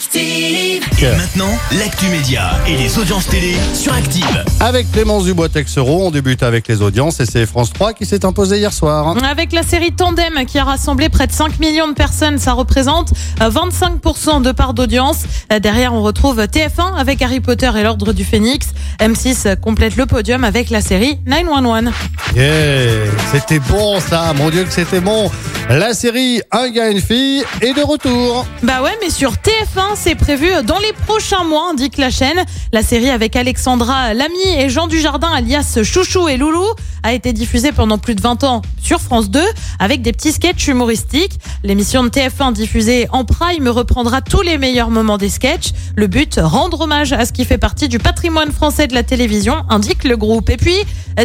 Active. Et maintenant, l'actu média et les audiences télé sur Active. Avec Clémence Dubois-Texero, on débute avec les audiences et c'est France 3 qui s'est imposé hier soir. Avec la série Tandem qui a rassemblé près de 5 millions de personnes, ça représente euh, 25% de part d'audience. Euh, Derrière, on retrouve TF1 avec Harry Potter et l'Ordre du Phénix. M6 complète le podium avec la série 911. Yeah, c'était bon ça, mon Dieu que c'était bon. La série Un gars, une fille est de retour. Bah ouais, mais sur TF1, c'est prévu dans les prochains mois, indique la chaîne. La série avec Alexandra Lamy et Jean Dujardin, alias Chouchou et Loulou, a été diffusée pendant plus de 20 ans sur France 2 avec des petits sketchs humoristiques. L'émission de TF1 diffusée en prime reprendra tous les meilleurs moments des sketchs. Le but, rendre hommage à ce qui fait partie du patrimoine français de la télévision, indique le groupe. Et puis,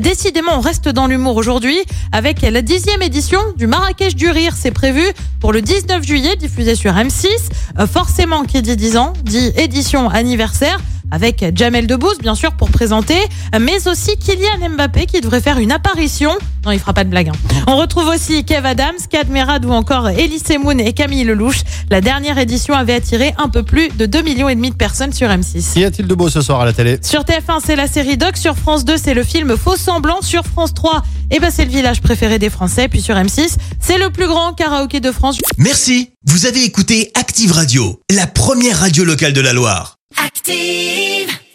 décidément, on reste dans l'humour aujourd'hui avec la dixième édition du Marrakech du Rire. C'est prévu pour le 19 juillet, diffusé sur M6. Euh, forcément, qui dit 10 ans, dit édition anniversaire avec Jamel Debbouze, bien sûr, pour présenter, mais aussi Kylian Mbappé qui devrait faire une apparition. Non, il fera pas de blague. hein. On retrouve aussi Kev Adams, Kad Merad ou encore Elise Moon et Camille Lelouch. La dernière édition avait attiré un peu plus de 2 millions et demi de personnes sur M6. Qu'y a-t-il de beau ce soir à la télé? Sur TF1, c'est la série Doc. Sur France 2, c'est le film Faux semblant. Sur France 3, eh ben, c'est le village préféré des Français. Puis sur M6, c'est le plus grand karaoké de France. Merci, vous avez écouté Active Radio, la première radio locale de la Loire. Active.